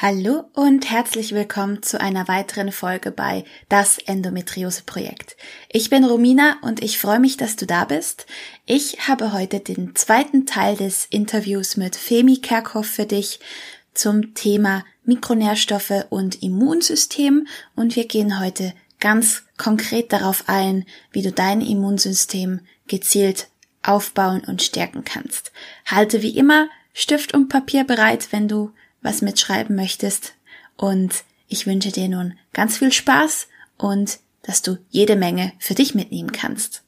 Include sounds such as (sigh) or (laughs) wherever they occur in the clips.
Hallo und herzlich willkommen zu einer weiteren Folge bei Das Endometriose Projekt. Ich bin Romina und ich freue mich, dass du da bist. Ich habe heute den zweiten Teil des Interviews mit Femi Kerkhoff für dich zum Thema Mikronährstoffe und Immunsystem und wir gehen heute ganz konkret darauf ein, wie du dein Immunsystem gezielt aufbauen und stärken kannst. Halte wie immer Stift und Papier bereit, wenn du was mitschreiben möchtest. Und ich wünsche dir nun ganz viel Spaß und dass du jede Menge für dich mitnehmen kannst.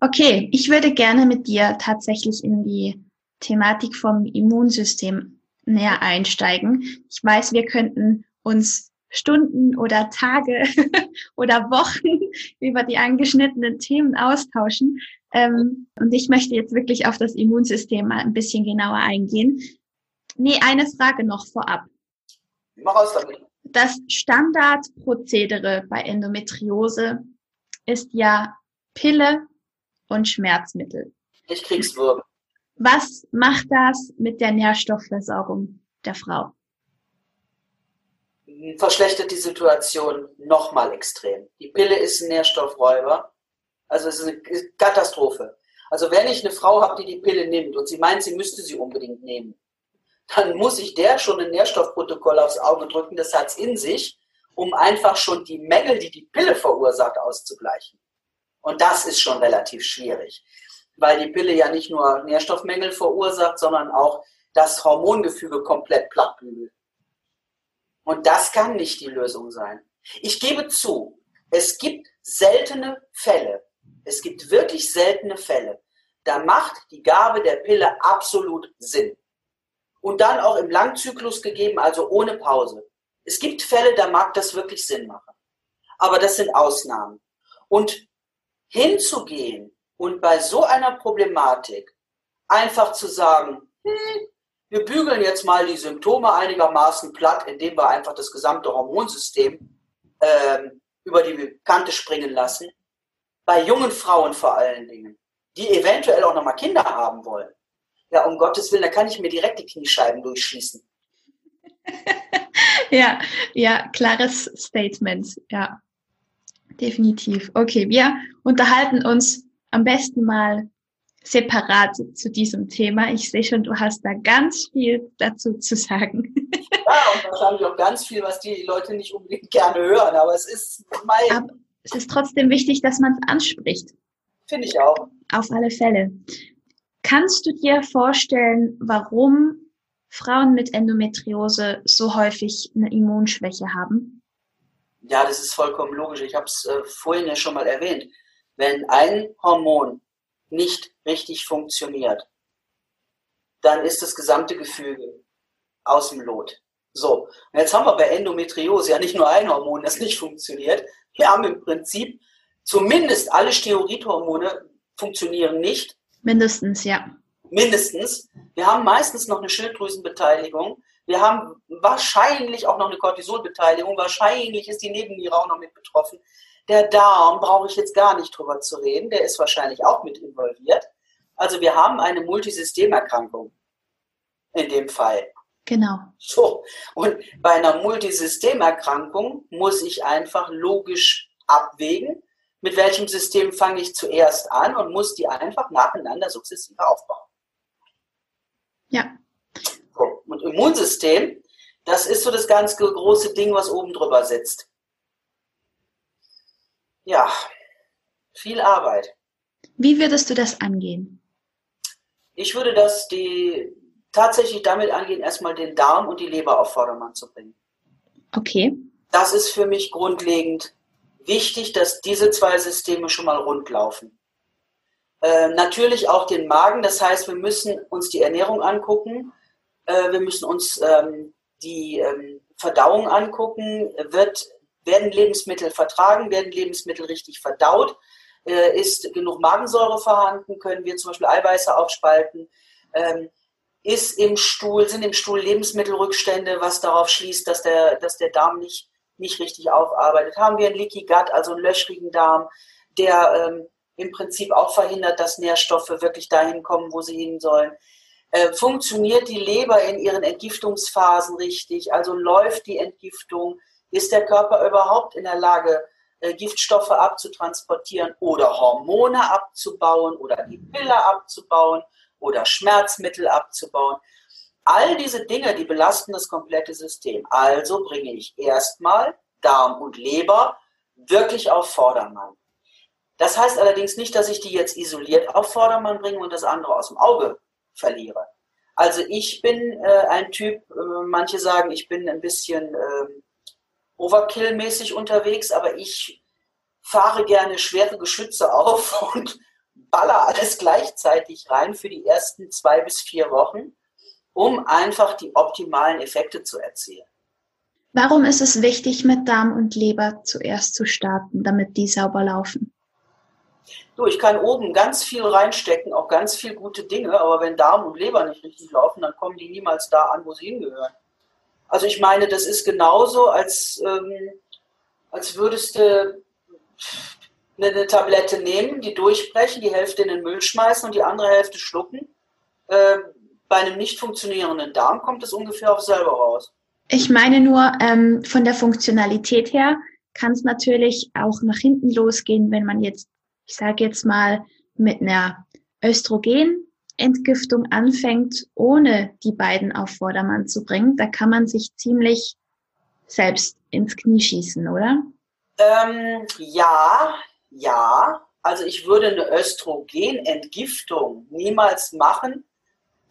Okay, ich würde gerne mit dir tatsächlich in die Thematik vom Immunsystem näher einsteigen. Ich weiß, wir könnten uns Stunden oder Tage (laughs) oder Wochen (laughs) über die angeschnittenen Themen austauschen. Ähm, und ich möchte jetzt wirklich auf das Immunsystem mal ein bisschen genauer eingehen. Nee, eine Frage noch vorab. Mach aus damit. Das Standardprozedere bei Endometriose ist ja Pille und Schmerzmittel. Ich krieg's Wirbel. Was macht das mit der Nährstoffversorgung der Frau? Verschlechtert die Situation nochmal extrem. Die Pille ist ein Nährstoffräuber. Also es ist eine Katastrophe. Also wenn ich eine Frau habe, die die Pille nimmt und sie meint, sie müsste sie unbedingt nehmen, dann muss ich der schon ein Nährstoffprotokoll aufs Auge drücken, das hat es in sich, um einfach schon die Mängel, die die Pille verursacht, auszugleichen. Und das ist schon relativ schwierig, weil die Pille ja nicht nur Nährstoffmängel verursacht, sondern auch das Hormongefüge komplett plattbügelt. Und das kann nicht die Lösung sein. Ich gebe zu, es gibt seltene Fälle, es gibt wirklich seltene Fälle, da macht die Gabe der Pille absolut Sinn und dann auch im Langzyklus gegeben, also ohne Pause. Es gibt Fälle, da mag das wirklich Sinn machen. Aber das sind Ausnahmen. Und hinzugehen und bei so einer Problematik einfach zu sagen, hm, wir bügeln jetzt mal die Symptome einigermaßen platt, indem wir einfach das gesamte Hormonsystem ähm, über die Kante springen lassen. Bei jungen Frauen vor allen Dingen, die eventuell auch nochmal Kinder haben wollen ja, um Gottes Willen, da kann ich mir direkt die Kniescheiben durchschießen. (laughs) ja, ja, klares Statement, ja. Definitiv. Okay, wir unterhalten uns am besten mal separat zu diesem Thema. Ich sehe schon, du hast da ganz viel dazu zu sagen. (laughs) ja, und wahrscheinlich auch ganz viel, was die Leute nicht unbedingt gerne hören, aber es ist mein. Aber es ist trotzdem wichtig, dass man es anspricht. Finde ich auch. Auf alle Fälle. Kannst du dir vorstellen, warum Frauen mit Endometriose so häufig eine Immunschwäche haben? Ja, das ist vollkommen logisch. Ich habe es äh, vorhin ja schon mal erwähnt. Wenn ein Hormon nicht richtig funktioniert, dann ist das gesamte Gefüge aus dem Lot. So, und jetzt haben wir bei Endometriose ja nicht nur ein Hormon, das nicht funktioniert. Wir haben im Prinzip zumindest alle Steroidhormone funktionieren nicht Mindestens, ja. Mindestens. Wir haben meistens noch eine Schilddrüsenbeteiligung. Wir haben wahrscheinlich auch noch eine Cortisolbeteiligung. Wahrscheinlich ist die Nebenniere auch noch mit betroffen. Der Darm brauche ich jetzt gar nicht drüber zu reden. Der ist wahrscheinlich auch mit involviert. Also wir haben eine Multisystemerkrankung in dem Fall. Genau. So. Und bei einer Multisystemerkrankung muss ich einfach logisch abwägen, mit welchem System fange ich zuerst an und muss die einfach nacheinander sukzessive aufbauen. Ja. Und Immunsystem, das ist so das ganz große Ding, was oben drüber sitzt. Ja, viel Arbeit. Wie würdest du das angehen? Ich würde das die, tatsächlich damit angehen, erstmal den Darm und die Leber auf Vordermann zu bringen. Okay. Das ist für mich grundlegend wichtig, dass diese zwei Systeme schon mal rund laufen. Äh, natürlich auch den Magen, das heißt, wir müssen uns die Ernährung angucken, äh, wir müssen uns ähm, die ähm, Verdauung angucken. Wird werden Lebensmittel vertragen, werden Lebensmittel richtig verdaut, äh, ist genug Magensäure vorhanden, können wir zum Beispiel Eiweiße aufspalten, ähm, ist im Stuhl, sind im Stuhl Lebensmittelrückstände, was darauf schließt, dass der, dass der Darm nicht, nicht richtig aufarbeitet. Haben wir einen Leaky Gut, also einen löchrigen Darm, der ähm, im Prinzip auch verhindert, dass Nährstoffe wirklich dahin kommen, wo sie hin sollen. Äh, funktioniert die Leber in ihren Entgiftungsphasen richtig? Also läuft die Entgiftung? Ist der Körper überhaupt in der Lage, äh, Giftstoffe abzutransportieren oder Hormone abzubauen oder die Pille abzubauen? oder Schmerzmittel abzubauen. All diese Dinge, die belasten das komplette System. Also bringe ich erstmal Darm und Leber wirklich auf Vordermann. Das heißt allerdings nicht, dass ich die jetzt isoliert auf Vordermann bringe und das andere aus dem Auge verliere. Also ich bin äh, ein Typ, äh, manche sagen, ich bin ein bisschen äh, Overkill-mäßig unterwegs, aber ich fahre gerne schwere Geschütze auf (laughs) und baller alles gleichzeitig rein für die ersten zwei bis vier Wochen, um einfach die optimalen Effekte zu erzielen. Warum ist es wichtig, mit Darm und Leber zuerst zu starten, damit die sauber laufen? Du, ich kann oben ganz viel reinstecken, auch ganz viel gute Dinge, aber wenn Darm und Leber nicht richtig laufen, dann kommen die niemals da an, wo sie hingehören. Also ich meine, das ist genauso, als, ähm, als würdest du eine Tablette nehmen, die durchbrechen, die Hälfte in den Müll schmeißen und die andere Hälfte schlucken. Äh, bei einem nicht funktionierenden Darm kommt es ungefähr auf selber raus. Ich meine nur, ähm, von der Funktionalität her kann es natürlich auch nach hinten losgehen, wenn man jetzt, ich sage jetzt mal, mit einer Östrogenentgiftung anfängt, ohne die beiden auf Vordermann zu bringen. Da kann man sich ziemlich selbst ins Knie schießen, oder? Ähm, ja, ja, also ich würde eine Östrogenentgiftung niemals machen,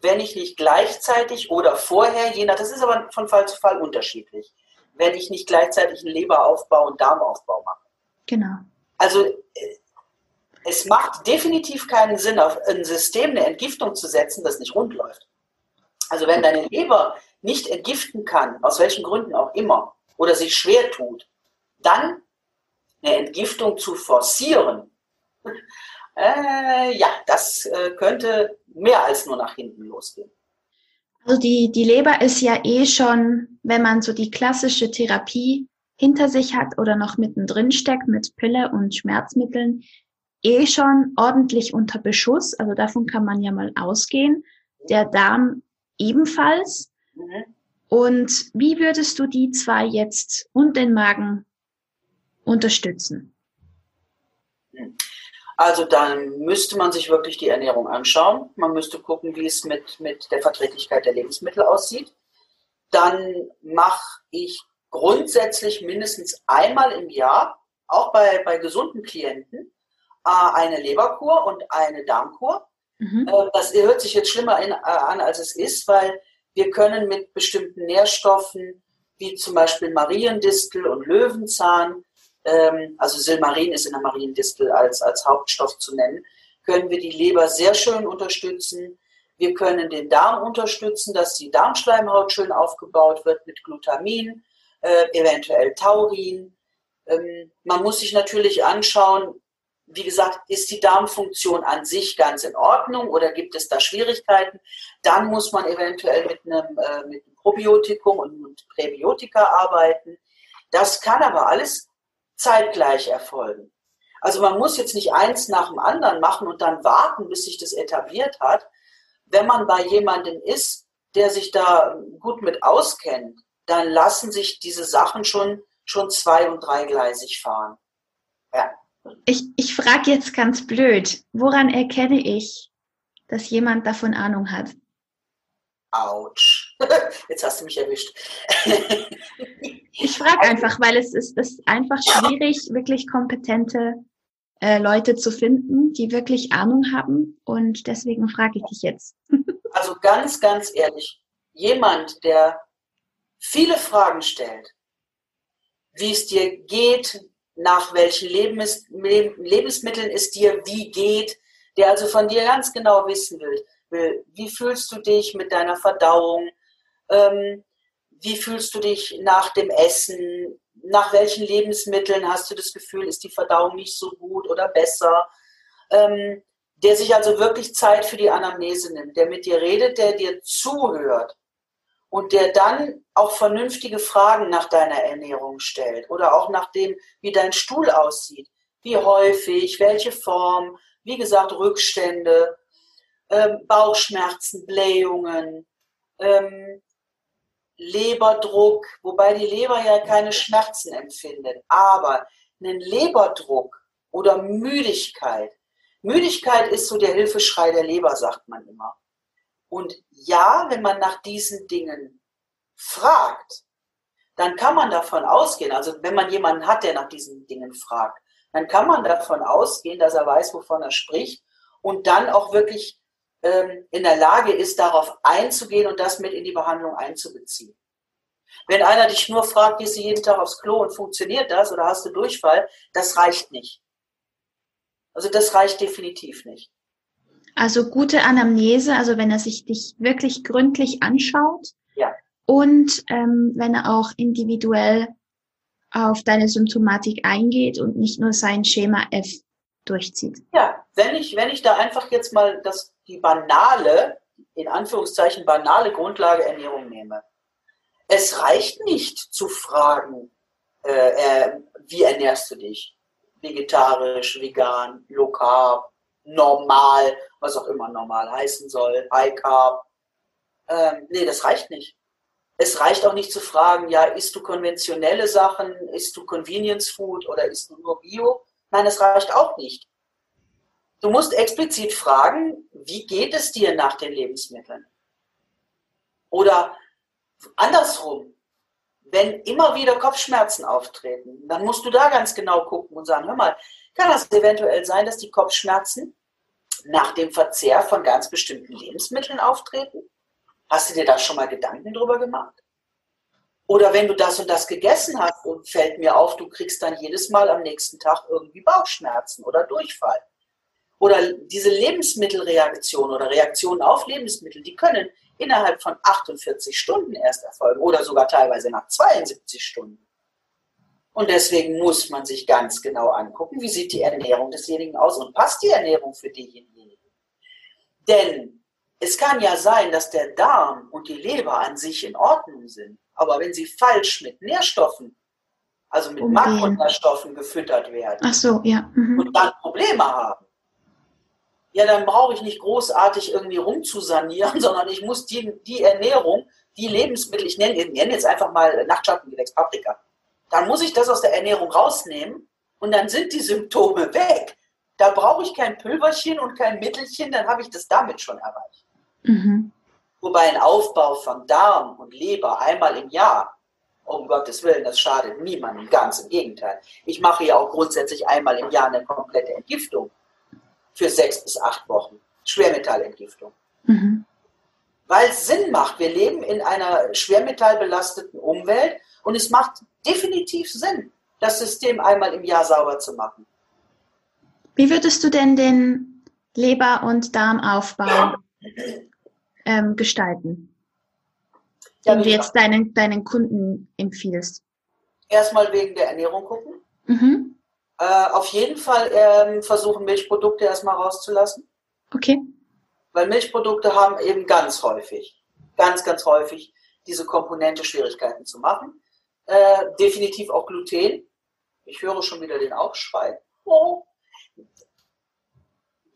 wenn ich nicht gleichzeitig oder vorher, je nach, das ist aber von Fall zu Fall unterschiedlich, wenn ich nicht gleichzeitig einen Leberaufbau und Darmaufbau mache. Genau. Also äh, es macht definitiv keinen Sinn, auf ein System eine Entgiftung zu setzen, das nicht rund läuft. Also wenn deine Leber nicht entgiften kann, aus welchen Gründen auch immer, oder sich schwer tut, dann eine Entgiftung zu forcieren, äh, ja, das äh, könnte mehr als nur nach hinten losgehen. Also die, die Leber ist ja eh schon, wenn man so die klassische Therapie hinter sich hat oder noch mittendrin steckt mit Pille und Schmerzmitteln, eh schon ordentlich unter Beschuss. Also davon kann man ja mal ausgehen. Der Darm ebenfalls. Mhm. Und wie würdest du die zwei jetzt und den Magen unterstützen? Also dann müsste man sich wirklich die Ernährung anschauen. Man müsste gucken, wie es mit, mit der Verträglichkeit der Lebensmittel aussieht. Dann mache ich grundsätzlich mindestens einmal im Jahr, auch bei, bei gesunden Klienten, äh, eine Leberkur und eine Darmkur. Mhm. Äh, das hört sich jetzt schlimmer äh, an, als es ist, weil wir können mit bestimmten Nährstoffen, wie zum Beispiel Mariendistel und Löwenzahn, ähm, also Silmarin ist in der Mariendistel als, als Hauptstoff zu nennen, können wir die Leber sehr schön unterstützen. Wir können den Darm unterstützen, dass die Darmschleimhaut schön aufgebaut wird mit Glutamin, äh, eventuell Taurin. Ähm, man muss sich natürlich anschauen, wie gesagt, ist die Darmfunktion an sich ganz in Ordnung oder gibt es da Schwierigkeiten? Dann muss man eventuell mit einem, äh, mit einem Probiotikum und Präbiotika arbeiten. Das kann aber alles zeitgleich erfolgen. Also man muss jetzt nicht eins nach dem anderen machen und dann warten, bis sich das etabliert hat. Wenn man bei jemandem ist, der sich da gut mit auskennt, dann lassen sich diese Sachen schon, schon zwei- und dreigleisig fahren. Ja. Ich, ich frage jetzt ganz blöd, woran erkenne ich, dass jemand davon Ahnung hat? Autsch. (laughs) Jetzt hast du mich erwischt. (laughs) ich frage einfach, weil es ist, ist einfach schwierig, wirklich kompetente äh, Leute zu finden, die wirklich Ahnung haben. Und deswegen frage ich dich jetzt. (laughs) also ganz, ganz ehrlich, jemand, der viele Fragen stellt, wie es dir geht, nach welchen Lebensmitteln es dir wie geht, der also von dir ganz genau wissen will, will wie fühlst du dich mit deiner Verdauung, ähm, wie fühlst du dich nach dem Essen, nach welchen Lebensmitteln hast du das Gefühl, ist die Verdauung nicht so gut oder besser. Ähm, der sich also wirklich Zeit für die Anamnese nimmt, der mit dir redet, der dir zuhört und der dann auch vernünftige Fragen nach deiner Ernährung stellt oder auch nach dem, wie dein Stuhl aussieht, wie häufig, welche Form, wie gesagt, Rückstände, ähm, Bauchschmerzen, Blähungen, ähm, Leberdruck, wobei die Leber ja keine Schmerzen empfindet, aber einen Leberdruck oder Müdigkeit. Müdigkeit ist so der Hilfeschrei der Leber, sagt man immer. Und ja, wenn man nach diesen Dingen fragt, dann kann man davon ausgehen, also wenn man jemanden hat, der nach diesen Dingen fragt, dann kann man davon ausgehen, dass er weiß, wovon er spricht und dann auch wirklich in der Lage ist, darauf einzugehen und das mit in die Behandlung einzubeziehen. Wenn einer dich nur fragt, gehst du jeden Tag aufs Klo und funktioniert das oder hast du Durchfall, das reicht nicht. Also das reicht definitiv nicht. Also gute Anamnese, also wenn er sich dich wirklich gründlich anschaut. Ja. Und ähm, wenn er auch individuell auf deine Symptomatik eingeht und nicht nur sein Schema F durchzieht. Ja, wenn ich, wenn ich da einfach jetzt mal das, die banale, in Anführungszeichen banale Grundlage Ernährung nehme. Es reicht nicht zu fragen, äh, äh, wie ernährst du dich? Vegetarisch, vegan, low carb, normal, was auch immer normal heißen soll, high carb. Ähm, nee, das reicht nicht. Es reicht auch nicht zu fragen, ja, isst du konventionelle Sachen, isst du Convenience Food oder isst du nur Bio? Nein, das reicht auch nicht. Du musst explizit fragen, wie geht es dir nach den Lebensmitteln? Oder andersrum, wenn immer wieder Kopfschmerzen auftreten, dann musst du da ganz genau gucken und sagen, hör mal, kann das eventuell sein, dass die Kopfschmerzen nach dem Verzehr von ganz bestimmten Lebensmitteln auftreten? Hast du dir da schon mal Gedanken drüber gemacht? Oder wenn du das und das gegessen hast und fällt mir auf, du kriegst dann jedes Mal am nächsten Tag irgendwie Bauchschmerzen oder Durchfall. Oder diese Lebensmittelreaktion oder Reaktionen auf Lebensmittel, die können innerhalb von 48 Stunden erst erfolgen oder sogar teilweise nach 72 Stunden. Und deswegen muss man sich ganz genau angucken, wie sieht die Ernährung desjenigen aus und passt die Ernährung für denjenigen. Denn es kann ja sein, dass der Darm und die Leber an sich in Ordnung sind, aber wenn sie falsch mit Nährstoffen, also mit okay. Makronährstoffen gefüttert werden so, ja. Mhm. und dann Probleme haben, ja, dann brauche ich nicht großartig irgendwie rumzusanieren, (laughs) sondern ich muss die, die Ernährung, die Lebensmittel, ich nenne, ich nenne jetzt einfach mal Nachtschattengewächs, Paprika, dann muss ich das aus der Ernährung rausnehmen und dann sind die Symptome weg. Da brauche ich kein Pülverchen und kein Mittelchen, dann habe ich das damit schon erreicht. Mhm. Wobei ein Aufbau von Darm und Leber einmal im Jahr, um Gottes Willen, das schadet niemandem, ganz im Gegenteil. Ich mache ja auch grundsätzlich einmal im Jahr eine komplette Entgiftung für sechs bis acht Wochen. Schwermetallentgiftung. Mhm. Weil es Sinn macht. Wir leben in einer schwermetallbelasteten Umwelt und es macht definitiv Sinn, das System einmal im Jahr sauber zu machen. Wie würdest du denn den Leber- und Darmaufbau ähm, gestalten, ja, den du jetzt deinen, deinen Kunden empfiehlst? Erstmal wegen der Ernährung gucken. Mhm. Äh, auf jeden Fall ähm, versuchen, Milchprodukte erstmal rauszulassen. Okay. Weil Milchprodukte haben eben ganz häufig, ganz, ganz häufig diese Komponente Schwierigkeiten zu machen. Äh, definitiv auch Gluten. Ich höre schon wieder den Aufschrei. Oh.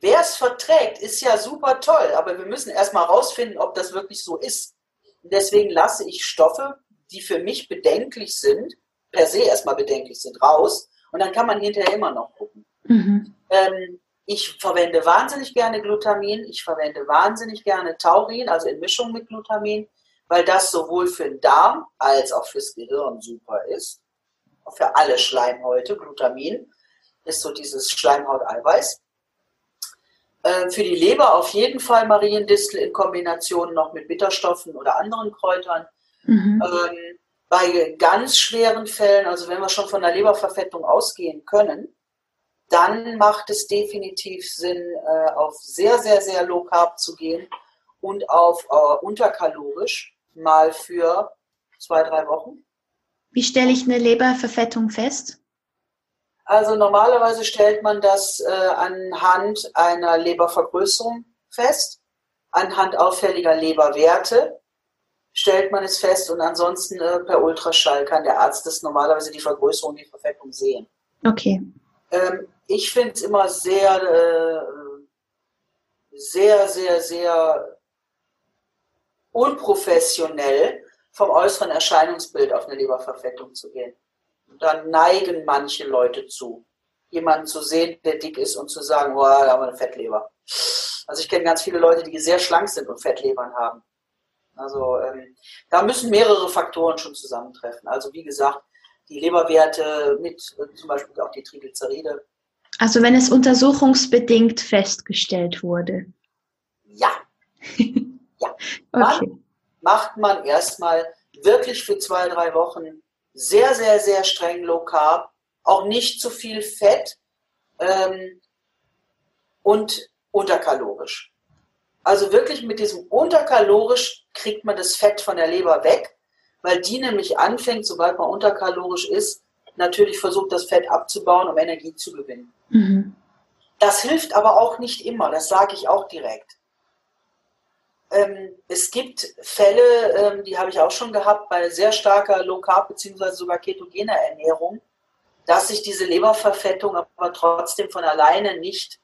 Wer es verträgt, ist ja super toll, aber wir müssen erstmal rausfinden, ob das wirklich so ist. Deswegen lasse ich Stoffe, die für mich bedenklich sind, per se erstmal bedenklich sind, raus. Und dann kann man hinterher immer noch gucken. Mhm. Ähm, ich verwende wahnsinnig gerne Glutamin, ich verwende wahnsinnig gerne Taurin, also in Mischung mit Glutamin weil das sowohl für den Darm als auch fürs Gehirn super ist. Für alle Schleimhäute. Glutamin ist so dieses Schleimhauteiweiß. Äh, für die Leber auf jeden Fall Mariendistel in Kombination noch mit Bitterstoffen oder anderen Kräutern. Mhm. Ähm, bei ganz schweren Fällen, also wenn wir schon von der Leberverfettung ausgehen können, dann macht es definitiv Sinn, äh, auf sehr, sehr, sehr low carb zu gehen und auf äh, unterkalorisch mal für zwei, drei Wochen. Wie stelle ich eine Leberverfettung fest? Also normalerweise stellt man das äh, anhand einer Lebervergrößerung fest, anhand auffälliger Leberwerte stellt man es fest und ansonsten äh, per Ultraschall kann der Arzt das normalerweise die Vergrößerung, die Verfettung sehen. Okay. Ähm, ich finde es immer sehr, äh, sehr, sehr, sehr unprofessionell, vom äußeren Erscheinungsbild auf eine Leberverfettung zu gehen. Da neigen manche Leute zu, jemanden zu sehen, der dick ist und zu sagen, boah, da haben wir eine Fettleber. Also ich kenne ganz viele Leute, die sehr schlank sind und Fettlebern haben. Also ähm, da müssen mehrere Faktoren schon zusammentreffen. Also wie gesagt, die Leberwerte mit äh, zum Beispiel auch die Triglyceride. Also wenn es untersuchungsbedingt festgestellt wurde. Ja. (laughs) ja. Okay. macht man erstmal wirklich für zwei, drei Wochen sehr, sehr, sehr streng Low Carb, auch nicht zu viel Fett ähm, und unterkalorisch. Also wirklich mit diesem unterkalorisch kriegt man das Fett von der Leber weg, weil die nämlich anfängt, sobald man unterkalorisch ist, natürlich versucht, das Fett abzubauen, um Energie zu gewinnen. Mhm. Das hilft aber auch nicht immer, das sage ich auch direkt. Ähm, es gibt Fälle, ähm, die habe ich auch schon gehabt, bei sehr starker Low Carb bzw. sogar ketogener Ernährung, dass sich diese Leberverfettung aber trotzdem von alleine nicht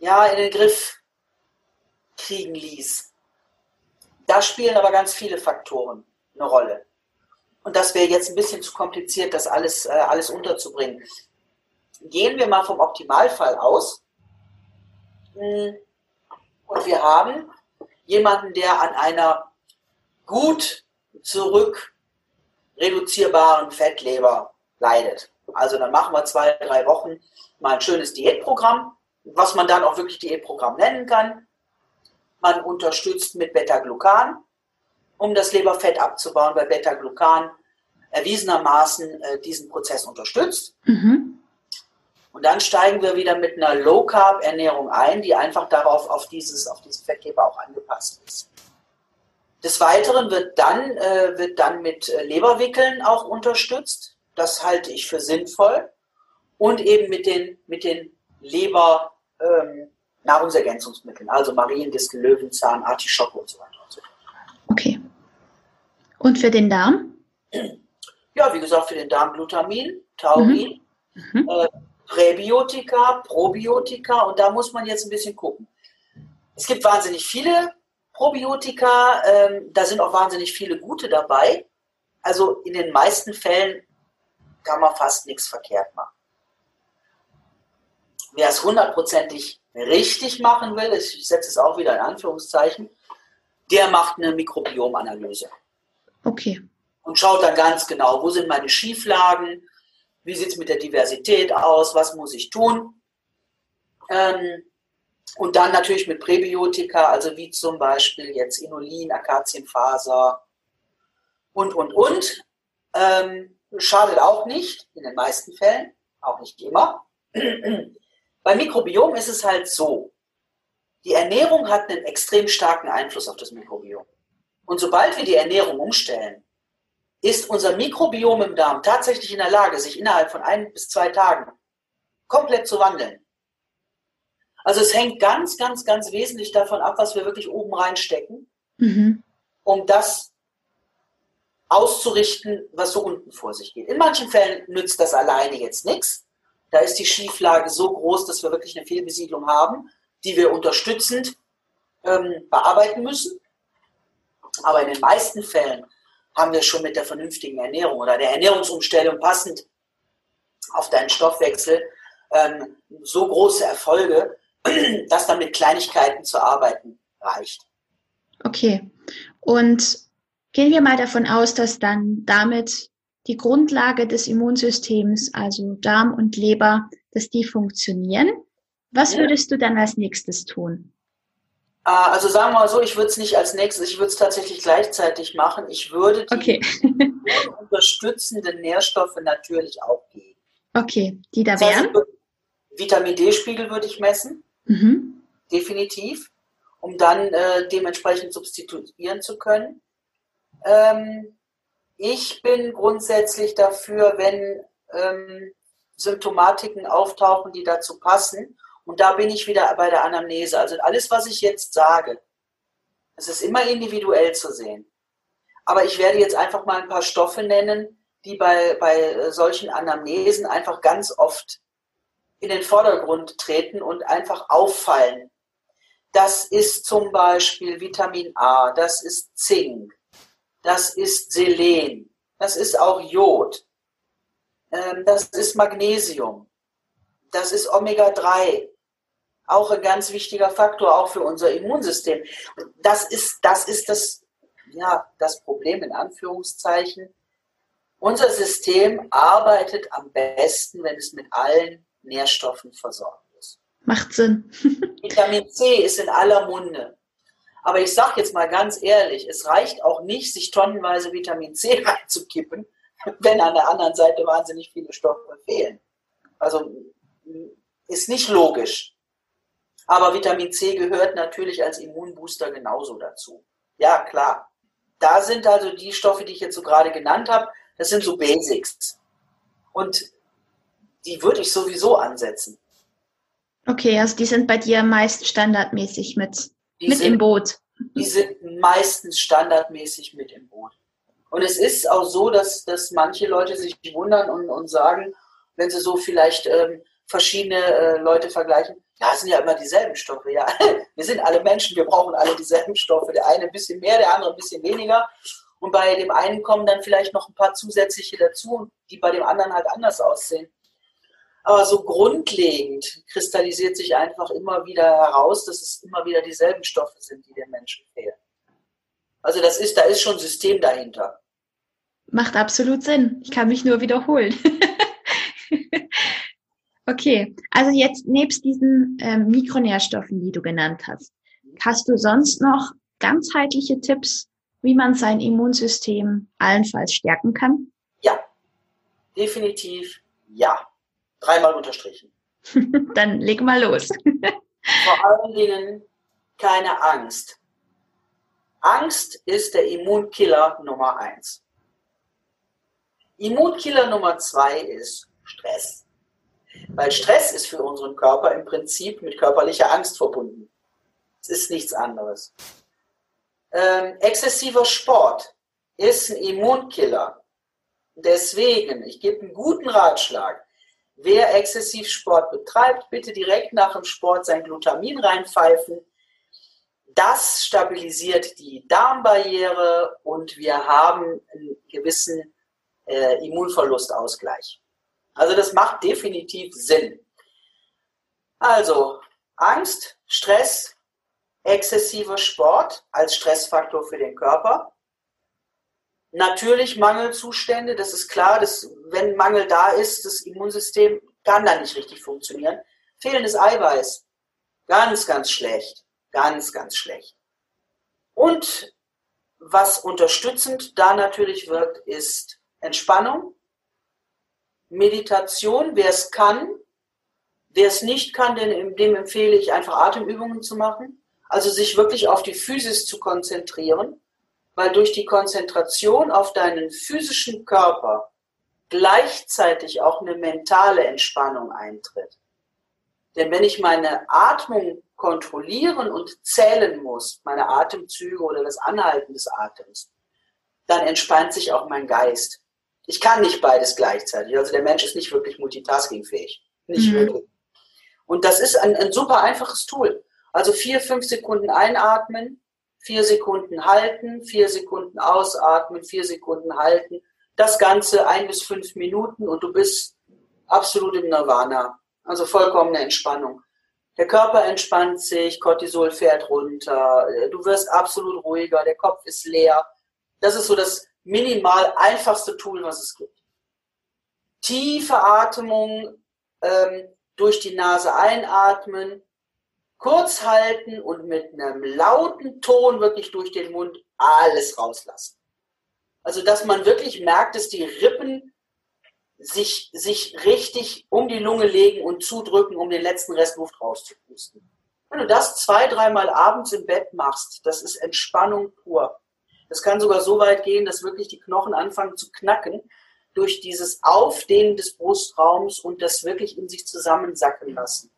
ja, in den Griff kriegen ließ. Da spielen aber ganz viele Faktoren eine Rolle. Und das wäre jetzt ein bisschen zu kompliziert, das alles, äh, alles unterzubringen. Gehen wir mal vom Optimalfall aus. Hm, und wir haben jemanden, der an einer gut zurück reduzierbaren Fettleber leidet. Also dann machen wir zwei, drei Wochen mal ein schönes Diätprogramm, was man dann auch wirklich Diätprogramm nennen kann. Man unterstützt mit Beta-Glucan, um das Leberfett abzubauen, weil Beta-Glucan erwiesenermaßen äh, diesen Prozess unterstützt. Mhm. Und dann steigen wir wieder mit einer Low-Carb-Ernährung ein, die einfach darauf, auf dieses, auf diesen Fettgeber auch angepasst ist. Des Weiteren wird dann, äh, wird dann mit äh, Leberwickeln auch unterstützt. Das halte ich für sinnvoll. Und eben mit den, mit den Leber, ähm, Nahrungsergänzungsmitteln, also Mariendistel, Löwenzahn, Artischocke und so weiter und so fort. Okay. Und für den Darm? Ja, wie gesagt, für den Darm Glutamin, Taurin, mhm. Mhm. Äh, Präbiotika, Probiotika und da muss man jetzt ein bisschen gucken. Es gibt wahnsinnig viele Probiotika, ähm, da sind auch wahnsinnig viele gute dabei. Also in den meisten Fällen kann man fast nichts verkehrt machen. Wer es hundertprozentig richtig machen will, ich setze es auch wieder in Anführungszeichen, der macht eine Mikrobiomanalyse. Okay. Und schaut dann ganz genau, wo sind meine Schieflagen, wie sieht es mit der Diversität aus, was muss ich tun. Ähm, und dann natürlich mit Präbiotika, also wie zum Beispiel jetzt Inulin, Akazienfaser und, und, und. Ähm, schadet auch nicht, in den meisten Fällen, auch nicht immer. Beim Mikrobiom ist es halt so, die Ernährung hat einen extrem starken Einfluss auf das Mikrobiom. Und sobald wir die Ernährung umstellen, ist unser Mikrobiom im Darm tatsächlich in der Lage, sich innerhalb von ein bis zwei Tagen komplett zu wandeln. Also es hängt ganz, ganz, ganz wesentlich davon ab, was wir wirklich oben reinstecken, mhm. um das auszurichten, was so unten vor sich geht. In manchen Fällen nützt das alleine jetzt nichts. Da ist die Schieflage so groß, dass wir wirklich eine Fehlbesiedlung haben, die wir unterstützend ähm, bearbeiten müssen. Aber in den meisten Fällen haben wir schon mit der vernünftigen Ernährung oder der Ernährungsumstellung passend auf deinen Stoffwechsel ähm, so große Erfolge, (clears throat) dass dann mit Kleinigkeiten zu arbeiten reicht. Okay. Und gehen wir mal davon aus, dass dann damit die Grundlage des Immunsystems, also Darm und Leber, dass die funktionieren. Was würdest du dann als nächstes tun? Ah, also sagen wir mal so, ich würde es nicht als nächstes, ich würde es tatsächlich gleichzeitig machen. Ich würde die okay. (laughs) unterstützenden Nährstoffe natürlich auch geben. Okay, die da wären? Vitamin D-Spiegel würde ich messen, mhm. definitiv, um dann äh, dementsprechend substituieren zu können. Ähm, ich bin grundsätzlich dafür, wenn ähm, Symptomatiken auftauchen, die dazu passen. Und da bin ich wieder bei der Anamnese. Also alles, was ich jetzt sage, es ist immer individuell zu sehen. Aber ich werde jetzt einfach mal ein paar Stoffe nennen, die bei, bei solchen Anamnesen einfach ganz oft in den Vordergrund treten und einfach auffallen. Das ist zum Beispiel Vitamin A, das ist Zink, das ist Selen, das ist auch Jod, ähm, das ist Magnesium, das ist Omega-3, auch ein ganz wichtiger Faktor, auch für unser Immunsystem. Das ist das, ist das, ja, das Problem in Anführungszeichen. Unser System arbeitet am besten, wenn es mit allen Nährstoffen versorgt ist. Macht Sinn. (laughs) Vitamin C ist in aller Munde. Aber ich sage jetzt mal ganz ehrlich, es reicht auch nicht, sich tonnenweise Vitamin C (laughs) reinzukippen, wenn an der anderen Seite wahnsinnig viele Stoffe fehlen. Also ist nicht logisch. Aber Vitamin C gehört natürlich als Immunbooster genauso dazu. Ja, klar. Da sind also die Stoffe, die ich jetzt so gerade genannt habe, das sind so Basics. Und die würde ich sowieso ansetzen. Okay, also die sind bei dir meist standardmäßig mit, mit sind, im Boot. Die sind meistens standardmäßig mit im Boot. Und es ist auch so, dass, dass manche Leute sich wundern und, und sagen, wenn sie so vielleicht ähm, verschiedene äh, Leute vergleichen, ja, es sind ja immer dieselben Stoffe. Ja, (laughs) wir sind alle Menschen, wir brauchen alle dieselben Stoffe. Der eine ein bisschen mehr, der andere ein bisschen weniger. Und bei dem einen kommen dann vielleicht noch ein paar zusätzliche dazu, die bei dem anderen halt anders aussehen. Aber so grundlegend kristallisiert sich einfach immer wieder heraus, dass es immer wieder dieselben Stoffe sind, die den Menschen fehlen. Also das ist, da ist schon ein System dahinter. Macht absolut Sinn. Ich kann mich nur wiederholen. (laughs) okay, also jetzt nebst diesen ähm, Mikronährstoffen, die du genannt hast, hast du sonst noch ganzheitliche Tipps, wie man sein Immunsystem allenfalls stärken kann? Ja, definitiv ja. Dreimal unterstrichen. (laughs) Dann leg mal los. (laughs) Vor allen Dingen keine Angst. Angst ist der Immunkiller Nummer eins. Immunkiller Nummer zwei ist Stress. Weil Stress ist für unseren Körper im Prinzip mit körperlicher Angst verbunden. Es ist nichts anderes. Ähm, exzessiver Sport ist ein Immunkiller. Deswegen, ich gebe einen guten Ratschlag. Wer exzessiv Sport betreibt, bitte direkt nach dem Sport sein Glutamin reinpfeifen. Das stabilisiert die Darmbarriere und wir haben einen gewissen äh, Immunverlustausgleich. Also das macht definitiv Sinn. Also Angst, Stress, exzessiver Sport als Stressfaktor für den Körper. Natürlich Mangelzustände, das ist klar, dass wenn Mangel da ist, das Immunsystem kann da nicht richtig funktionieren. Fehlendes Eiweiß, ganz, ganz schlecht, ganz, ganz schlecht. Und was unterstützend da natürlich wirkt, ist Entspannung, Meditation, wer es kann. Wer es nicht kann, dem empfehle ich einfach Atemübungen zu machen. Also sich wirklich auf die Physis zu konzentrieren weil durch die Konzentration auf deinen physischen Körper gleichzeitig auch eine mentale Entspannung eintritt. Denn wenn ich meine Atmung kontrollieren und zählen muss, meine Atemzüge oder das Anhalten des Atems, dann entspannt sich auch mein Geist. Ich kann nicht beides gleichzeitig. Also der Mensch ist nicht wirklich multitaskingfähig. Nicht mhm. wirklich. Und das ist ein, ein super einfaches Tool. Also vier, fünf Sekunden einatmen, vier Sekunden halten, vier Sekunden ausatmen, vier Sekunden halten. Das Ganze ein bis fünf Minuten und du bist absolut im Nirvana. Also vollkommene Entspannung. Der Körper entspannt sich, Cortisol fährt runter, du wirst absolut ruhiger, der Kopf ist leer. Das ist so das minimal einfachste Tool, was es gibt. Tiefe Atmung ähm, durch die Nase einatmen, kurz halten und mit einem lauten Ton wirklich durch den Mund alles rauslassen. Also, dass man wirklich merkt, dass die Rippen sich, sich richtig um die Lunge legen und zudrücken, um den letzten Rest Luft rauszupusten. Wenn du das zwei, dreimal abends im Bett machst, das ist Entspannung pur. Das kann sogar so weit gehen, dass wirklich die Knochen anfangen zu knacken durch dieses Aufdehnen des Brustraums und das wirklich in sich zusammensacken lassen.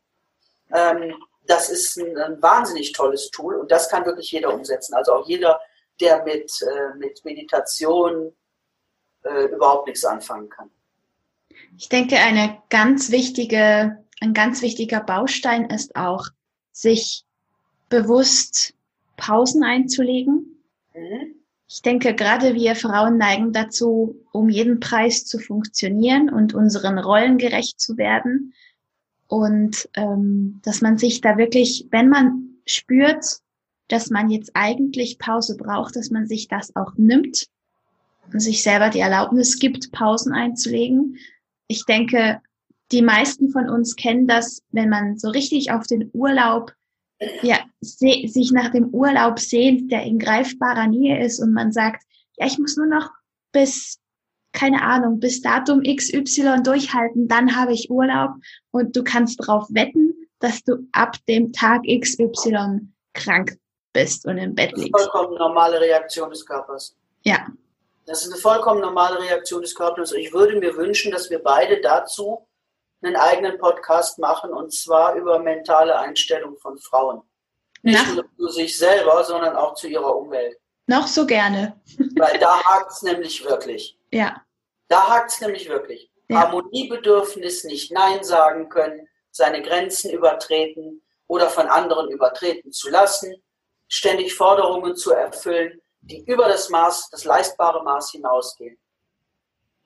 Ähm, das ist ein, ein, wahnsinnig tolles Tool und das kann wirklich jeder umsetzen. Also auch jeder, der mit, äh, mit Meditation äh, überhaupt nichts anfangen kann. Ich denke, eine ganz wichtige, ein ganz wichtiger Baustein ist auch, sich bewusst Pausen einzulegen. Mhm. Ich denke, gerade wir Frauen neigen dazu, um jeden Preis zu funktionieren und unseren Rollen gerecht zu werden. Und ähm, dass man sich da wirklich, wenn man spürt, dass man jetzt eigentlich Pause braucht, dass man sich das auch nimmt und sich selber die Erlaubnis gibt, Pausen einzulegen. Ich denke, die meisten von uns kennen das, wenn man so richtig auf den Urlaub ja, sich nach dem Urlaub sehnt, der in greifbarer Nähe ist und man sagt, ja, ich muss nur noch bis, keine Ahnung, bis Datum XY durchhalten, dann habe ich Urlaub und du kannst darauf wetten, dass du ab dem Tag XY krank bist und im Bett liegst. Das ist eine vollkommen normale Reaktion des Körpers. Ja. Das ist eine vollkommen normale Reaktion des Körpers. Ich würde mir wünschen, dass wir beide dazu einen eigenen Podcast machen und zwar über mentale Einstellung von Frauen. Nicht Na? nur zu sich selber, sondern auch zu ihrer Umwelt. Noch so gerne. (laughs) Weil da hakt es nämlich wirklich. Ja. Da hakt es nämlich wirklich. Ja. Harmoniebedürfnis, nicht Nein sagen können, seine Grenzen übertreten oder von anderen übertreten zu lassen, ständig Forderungen zu erfüllen, die über das Maß, das leistbare Maß hinausgehen.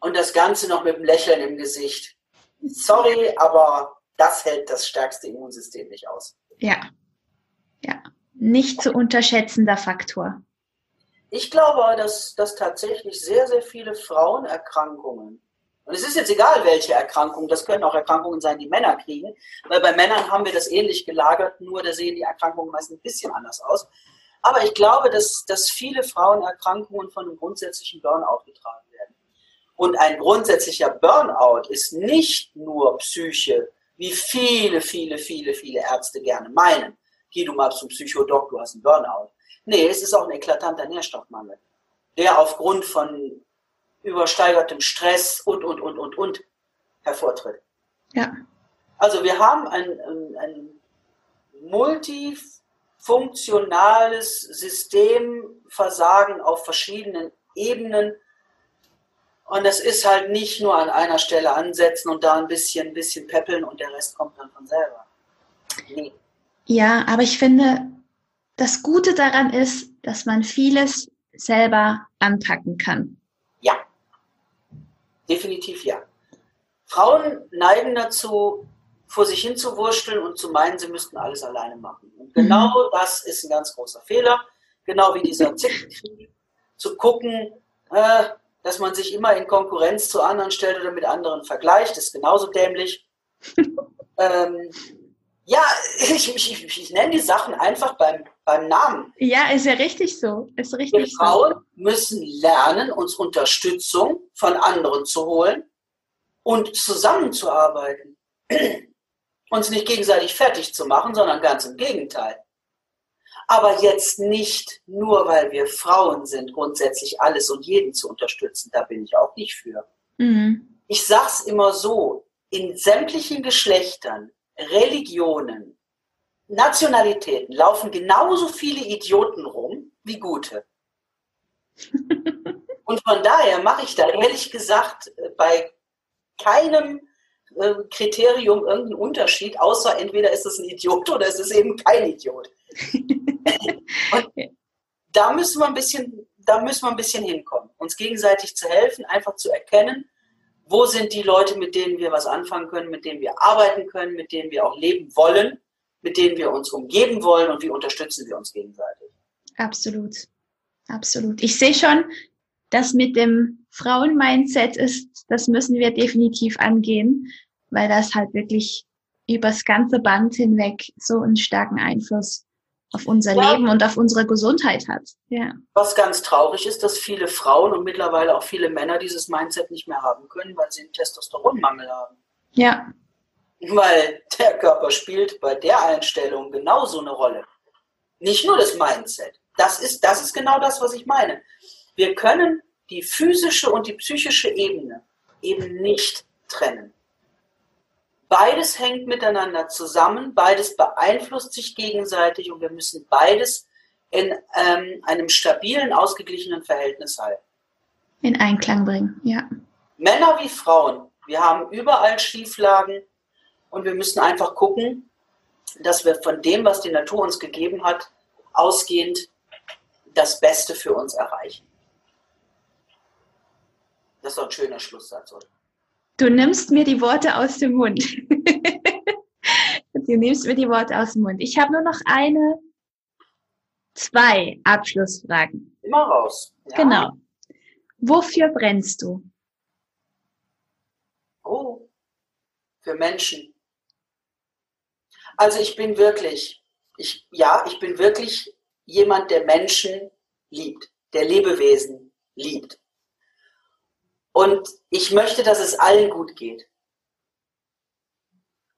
Und das Ganze noch mit einem Lächeln im Gesicht. Sorry, aber das hält das stärkste Immunsystem nicht aus. Ja. Ja. Nicht zu unterschätzender Faktor. Ich glaube, dass, dass tatsächlich sehr, sehr viele Frauenerkrankungen, und es ist jetzt egal, welche Erkrankungen, das können auch Erkrankungen sein, die Männer kriegen, weil bei Männern haben wir das ähnlich gelagert, nur da sehen die Erkrankungen meist ein bisschen anders aus. Aber ich glaube, dass, dass viele Frauenerkrankungen von einem grundsätzlichen Burnout getragen und ein grundsätzlicher Burnout ist nicht nur Psyche, wie viele, viele, viele, viele Ärzte gerne meinen. Geh du mal zum Psychodoc, du hast einen Burnout. Nee, es ist auch ein eklatanter Nährstoffmangel, der aufgrund von übersteigertem Stress und, und, und, und, und hervortritt. Ja. Also wir haben ein, ein, ein multifunktionales Systemversagen auf verschiedenen Ebenen, und das ist halt nicht nur an einer Stelle ansetzen und da ein bisschen, ein bisschen peppeln und der Rest kommt dann von selber. Nee. Ja, aber ich finde, das Gute daran ist, dass man vieles selber anpacken kann. Ja, definitiv ja. Frauen neigen dazu, vor sich hin zu wursteln und zu meinen, sie müssten alles alleine machen. Und genau mhm. das ist ein ganz großer Fehler. Genau wie dieser Zickenkrieg. (laughs) zu gucken, äh, dass man sich immer in Konkurrenz zu anderen stellt oder mit anderen vergleicht, ist genauso dämlich. (laughs) ähm, ja, (laughs) ich, ich, ich, nenne die Sachen einfach beim, beim Namen. Ja, ist ja richtig so. Ist richtig Wir Frauen müssen lernen, uns Unterstützung von anderen zu holen und zusammenzuarbeiten. (clears throat) uns nicht gegenseitig fertig zu machen, sondern ganz im Gegenteil. Aber jetzt nicht nur, weil wir Frauen sind, grundsätzlich alles und jeden zu unterstützen. Da bin ich auch nicht für. Mhm. Ich sag's immer so, in sämtlichen Geschlechtern, Religionen, Nationalitäten laufen genauso viele Idioten rum wie gute. (laughs) und von daher mache ich da ehrlich gesagt bei keinem äh, Kriterium irgendeinen Unterschied, außer entweder ist es ein Idiot oder es ist eben kein Idiot. (laughs) Und da müssen wir ein bisschen, da müssen wir ein bisschen hinkommen, uns gegenseitig zu helfen, einfach zu erkennen, wo sind die Leute, mit denen wir was anfangen können, mit denen wir arbeiten können, mit denen wir auch leben wollen, mit denen wir uns umgeben wollen und wie unterstützen wir uns gegenseitig. Absolut. Absolut. Ich sehe schon, das mit dem Frauen-Mindset ist, das müssen wir definitiv angehen, weil das halt wirklich übers ganze Band hinweg so einen starken Einfluss auf unser ja. Leben und auf unsere Gesundheit hat. Ja. Was ganz traurig ist, dass viele Frauen und mittlerweile auch viele Männer dieses Mindset nicht mehr haben können, weil sie einen Testosteronmangel haben. Ja. Weil der Körper spielt bei der Einstellung genauso eine Rolle. Nicht nur das Mindset, das ist, das ist genau das, was ich meine. Wir können die physische und die psychische Ebene eben nicht trennen. Beides hängt miteinander zusammen, beides beeinflusst sich gegenseitig und wir müssen beides in ähm, einem stabilen, ausgeglichenen Verhältnis halten. In Einklang bringen, ja. Männer wie Frauen, wir haben überall Schieflagen und wir müssen einfach gucken, dass wir von dem, was die Natur uns gegeben hat, ausgehend das Beste für uns erreichen. Das ist doch ein schöner Schlusssatz, oder? Du nimmst mir die Worte aus dem Mund. du nimmst mir die Worte aus dem Mund. Ich habe nur noch eine, zwei Abschlussfragen. Immer raus. Ja. Genau. Wofür brennst du? Oh, für Menschen. Also ich bin wirklich, ich, ja, ich bin wirklich jemand, der Menschen liebt, der Lebewesen liebt. Und ich möchte, dass es allen gut geht.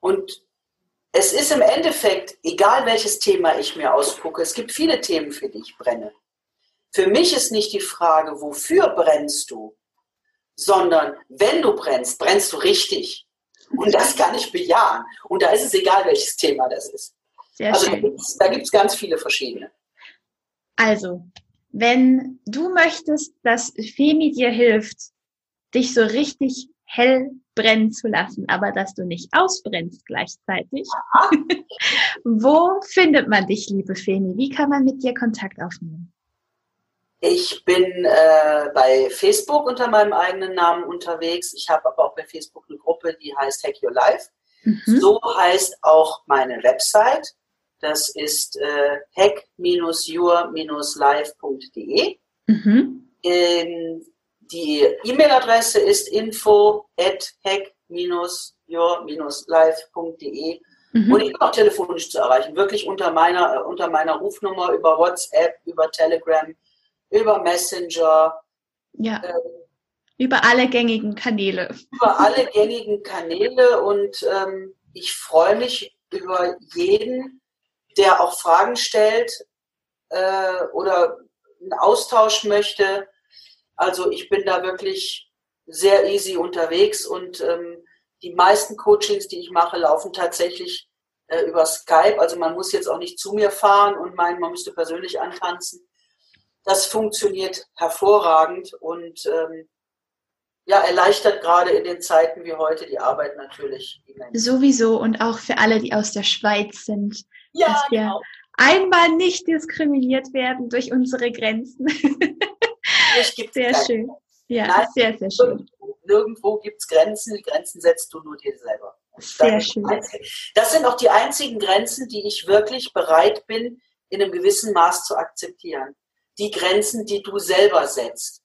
Und es ist im Endeffekt, egal welches Thema ich mir ausgucke, es gibt viele Themen, für die ich brenne. Für mich ist nicht die Frage, wofür brennst du, sondern wenn du brennst, brennst du richtig. Und (laughs) das kann ich bejahen. Und da ist es egal, welches Thema das ist. Sehr also schön. da gibt es ganz viele verschiedene. Also, wenn du möchtest, dass Femi dir hilft, dich so richtig hell brennen zu lassen, aber dass du nicht ausbrennst gleichzeitig. (laughs) Wo findet man dich, liebe Femi? Wie kann man mit dir Kontakt aufnehmen? Ich bin äh, bei Facebook unter meinem eigenen Namen unterwegs. Ich habe aber auch bei Facebook eine Gruppe, die heißt Hack Your Life. Mhm. So heißt auch meine Website. Das ist äh, hack-your-life.de. Mhm. Ähm, die E-Mail-Adresse ist info at hack-your-life.de. Mhm. Und ich bin auch telefonisch zu erreichen, wirklich unter meiner, äh, unter meiner Rufnummer über WhatsApp, über Telegram, über Messenger. Ja. Ähm, über alle gängigen Kanäle. Über alle gängigen Kanäle und ähm, ich freue mich über jeden, der auch Fragen stellt äh, oder einen Austausch möchte. Also ich bin da wirklich sehr easy unterwegs und ähm, die meisten Coachings, die ich mache, laufen tatsächlich äh, über Skype. Also man muss jetzt auch nicht zu mir fahren und meinen, man müsste persönlich antanzen. Das funktioniert hervorragend und ähm, ja, erleichtert gerade in den Zeiten wie heute die Arbeit natürlich. Sowieso und auch für alle, die aus der Schweiz sind, ja, dass wir genau. einmal nicht diskriminiert werden durch unsere Grenzen. (laughs) sehr schön. Ja, Nein, sehr, sehr schön. Nirgendwo gibt es Grenzen, die Grenzen setzt du nur dir selber. Sehr schön. Das sind auch die einzigen Grenzen, die ich wirklich bereit bin, in einem gewissen Maß zu akzeptieren. Die Grenzen, die du selber setzt.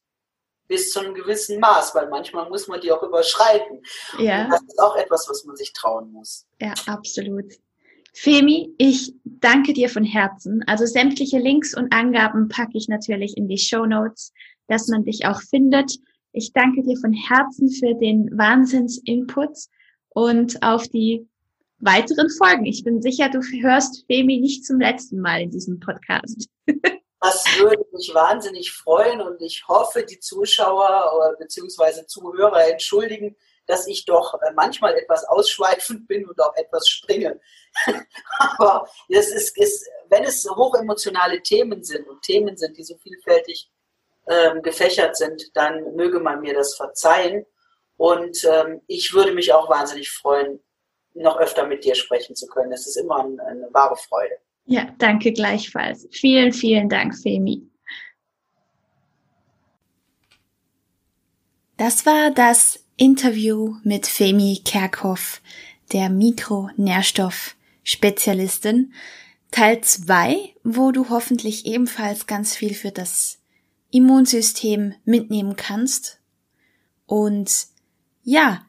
Bis zu einem gewissen Maß, weil manchmal muss man die auch überschreiten. Ja. Und das ist auch etwas, was man sich trauen muss. Ja, absolut. Femi, ich danke dir von Herzen. Also sämtliche Links und Angaben packe ich natürlich in die Show Notes, dass man dich auch findet. Ich danke dir von Herzen für den Wahnsinns-Input und auf die weiteren Folgen. Ich bin sicher, du hörst Femi nicht zum letzten Mal in diesem Podcast. (laughs) Das würde mich wahnsinnig freuen und ich hoffe, die Zuschauer bzw. Zuhörer entschuldigen, dass ich doch äh, manchmal etwas ausschweifend bin und auch etwas springe. (laughs) Aber es ist, ist, wenn es hochemotionale Themen sind und Themen sind, die so vielfältig ähm, gefächert sind, dann möge man mir das verzeihen. Und ähm, ich würde mich auch wahnsinnig freuen, noch öfter mit dir sprechen zu können. Es ist immer eine, eine wahre Freude. Ja, danke gleichfalls. Vielen, vielen Dank, Femi. Das war das Interview mit Femi Kerkhoff, der Mikronährstoff-Spezialistin. Teil 2, wo du hoffentlich ebenfalls ganz viel für das Immunsystem mitnehmen kannst. Und ja,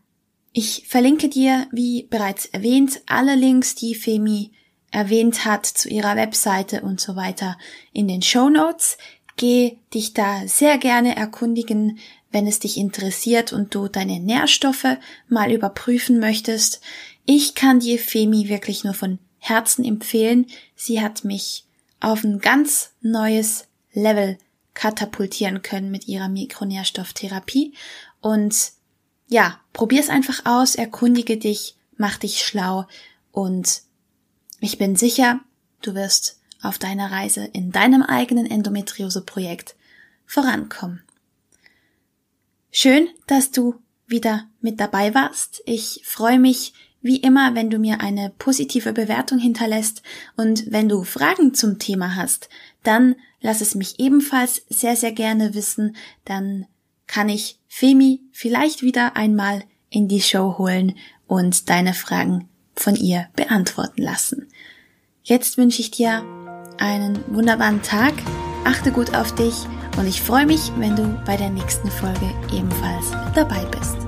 ich verlinke dir, wie bereits erwähnt, alle Links, die Femi erwähnt hat zu ihrer Webseite und so weiter in den Show Notes. Geh dich da sehr gerne erkundigen, wenn es dich interessiert und du deine Nährstoffe mal überprüfen möchtest. Ich kann dir Femi wirklich nur von Herzen empfehlen. Sie hat mich auf ein ganz neues Level katapultieren können mit ihrer Mikronährstofftherapie. Und ja, probier's einfach aus, erkundige dich, mach dich schlau und ich bin sicher, du wirst auf deiner Reise in deinem eigenen Endometriose-Projekt vorankommen. Schön, dass du wieder mit dabei warst. Ich freue mich wie immer, wenn du mir eine positive Bewertung hinterlässt und wenn du Fragen zum Thema hast, dann lass es mich ebenfalls sehr, sehr gerne wissen. Dann kann ich Femi vielleicht wieder einmal in die Show holen und deine Fragen von ihr beantworten lassen. Jetzt wünsche ich dir einen wunderbaren Tag, achte gut auf dich und ich freue mich, wenn du bei der nächsten Folge ebenfalls dabei bist.